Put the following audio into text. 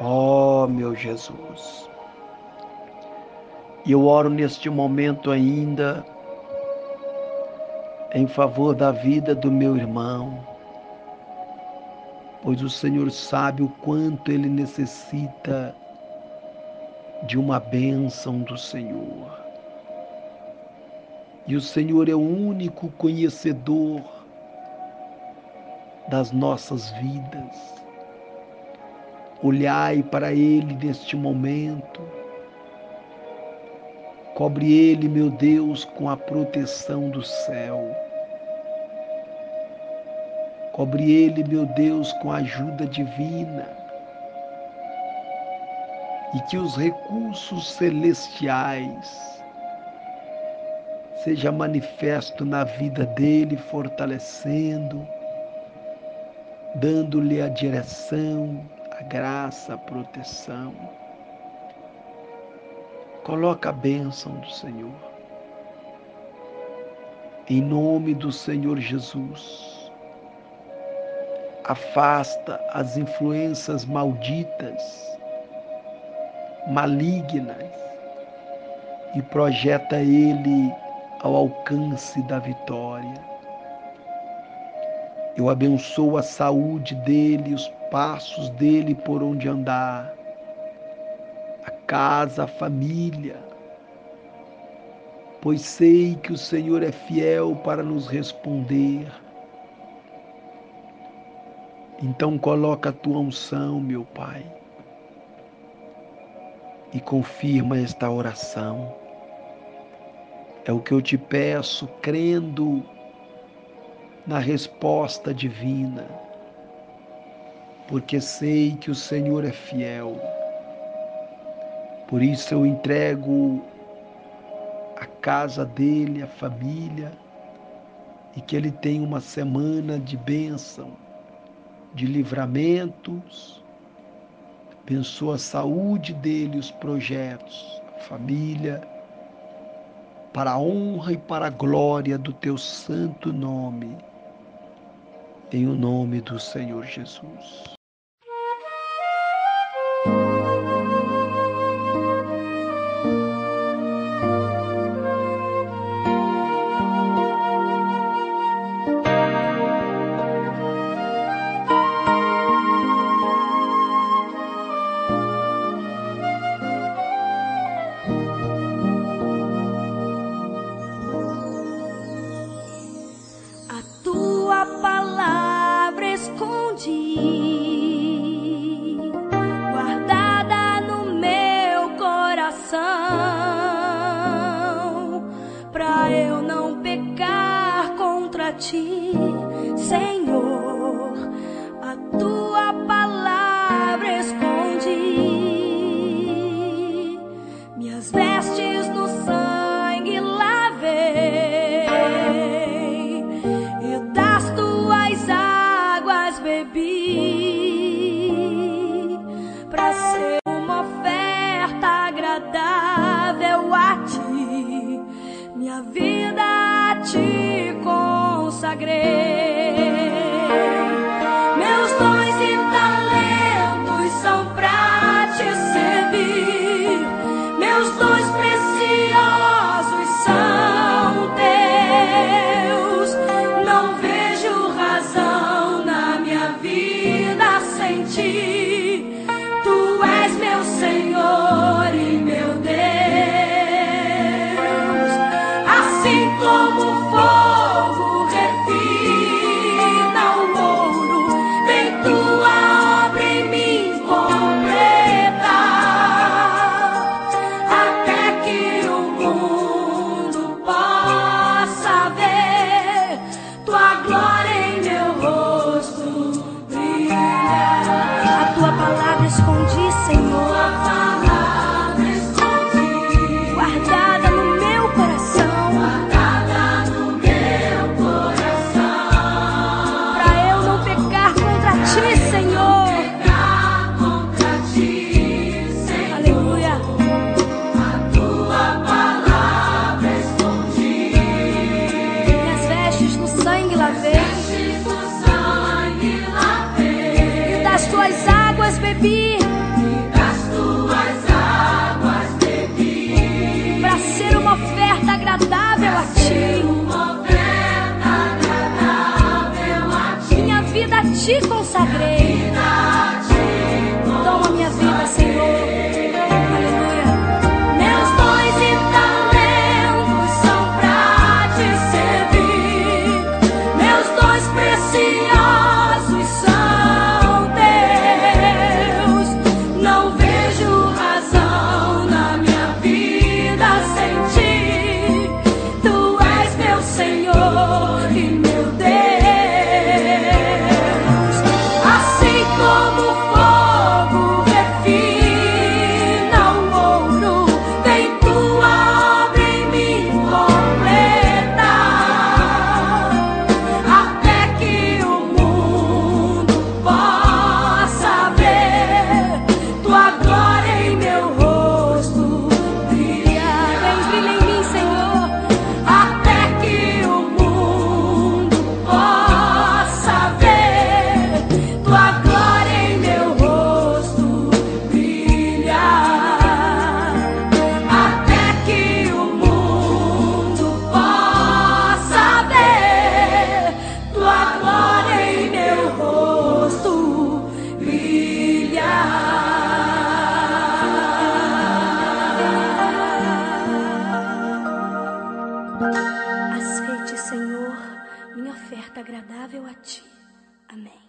Oh, meu Jesus. E eu oro neste momento ainda em favor da vida do meu irmão, pois o Senhor sabe o quanto ele necessita de uma bênção do Senhor. E o Senhor é o único conhecedor das nossas vidas. Olhai para Ele neste momento. Cobre Ele, meu Deus, com a proteção do céu. Cobre Ele, meu Deus, com a ajuda divina. E que os recursos celestiais seja manifesto na vida dele, fortalecendo, dando-lhe a direção, graça, a proteção. Coloca a bênção do Senhor. Em nome do Senhor Jesus. Afasta as influências malditas, malignas, e projeta Ele ao alcance da vitória. Eu abençoo a saúde dele, os passos dele por onde andar, a casa, a família, pois sei que o Senhor é fiel para nos responder. Então coloca a tua unção, meu Pai, e confirma esta oração. É o que eu te peço, crendo na resposta divina, porque sei que o Senhor é fiel. Por isso eu entrego a casa dele, a família, e que ele tenha uma semana de bênção, de livramentos. Abençoa a saúde dele, os projetos, a família para a honra e para a glória do teu santo nome, em o nome do Senhor Jesus. Ti, Senhor, a tua Meus dons bebi. E das tuas águas bebi. Para ser uma oferta agradável pra a ti. Uma oferta agradável a ti. Minha vida te consagrei. Agradável a ti. Amém.